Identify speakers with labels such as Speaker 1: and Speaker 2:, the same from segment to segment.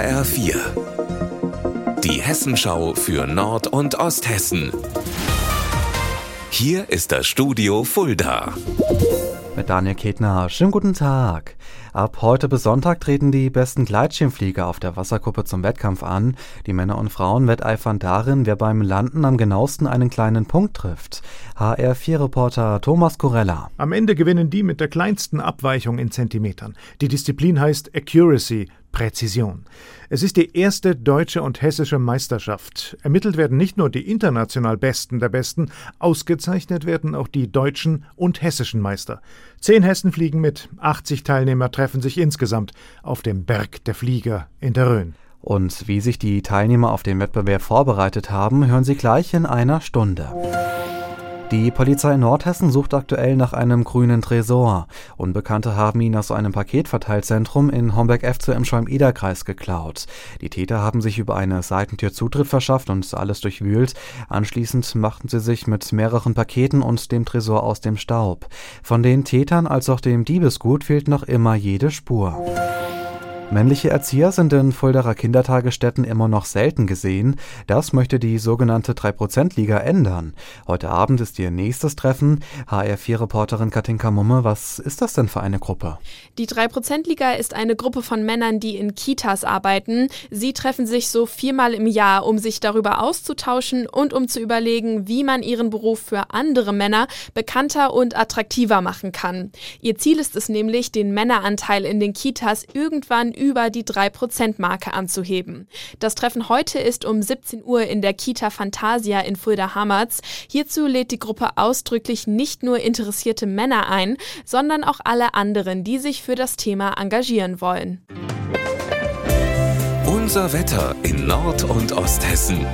Speaker 1: HR4. Die Hessenschau für Nord- und Osthessen. Hier ist das Studio Fulda.
Speaker 2: Mit Daniel Ketner. Schönen guten Tag. Ab heute bis Sonntag treten die besten Gleitschirmflieger auf der Wasserkuppe zum Wettkampf an. Die Männer und Frauen wetteifern darin, wer beim Landen am genauesten einen kleinen Punkt trifft. HR4-Reporter Thomas Corella.
Speaker 3: Am Ende gewinnen die mit der kleinsten Abweichung in Zentimetern. Die Disziplin heißt Accuracy, Präzision. Es ist die erste deutsche und hessische Meisterschaft. Ermittelt werden nicht nur die international Besten der Besten, ausgezeichnet werden auch die deutschen und hessischen Meister. Zehn Hessen fliegen mit, 80 Teilnehmer treffen sich insgesamt auf dem Berg der Flieger in der Rhön.
Speaker 2: Und wie sich die Teilnehmer auf den Wettbewerb vorbereitet haben, hören Sie gleich in einer Stunde. Die Polizei Nordhessen sucht aktuell nach einem grünen Tresor. Unbekannte haben ihn aus einem Paketverteilzentrum in Homberg-F zu im Schwalm-Eder-Kreis geklaut. Die Täter haben sich über eine Seitentür Zutritt verschafft und alles durchwühlt. Anschließend machten sie sich mit mehreren Paketen und dem Tresor aus dem Staub. Von den Tätern als auch dem Diebesgut fehlt noch immer jede Spur. Männliche Erzieher sind in Fuldaer Kindertagesstätten immer noch selten gesehen. Das möchte die sogenannte 3%-Liga ändern. Heute Abend ist ihr nächstes Treffen. HR4-Reporterin Katinka Mumme, was ist das denn für eine Gruppe?
Speaker 4: Die 3%-Liga ist eine Gruppe von Männern, die in Kitas arbeiten. Sie treffen sich so viermal im Jahr, um sich darüber auszutauschen und um zu überlegen, wie man ihren Beruf für andere Männer bekannter und attraktiver machen kann. Ihr Ziel ist es nämlich, den Männeranteil in den Kitas irgendwann über die 3%-Marke anzuheben. Das Treffen heute ist um 17 Uhr in der Kita Fantasia in Fulda-Hammerz. Hierzu lädt die Gruppe ausdrücklich nicht nur interessierte Männer ein, sondern auch alle anderen, die sich für das Thema engagieren wollen.
Speaker 1: Unser Wetter in Nord- und Osthessen.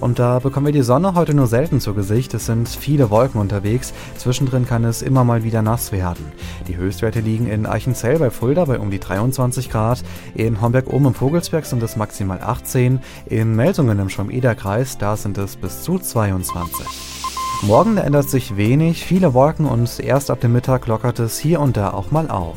Speaker 2: Und da bekommen wir die Sonne heute nur selten zu Gesicht. Es sind viele Wolken unterwegs. Zwischendrin kann es immer mal wieder nass werden. Die Höchstwerte liegen in Eichenzell bei Fulda bei um die 23 Grad. In Homberg oben im Vogelsberg sind es maximal 18. In Melsungen im Schwamm-Eder-Kreis, da sind es bis zu 22. Morgen ändert sich wenig, viele Wolken und erst ab dem Mittag lockert es hier und da auch mal auf.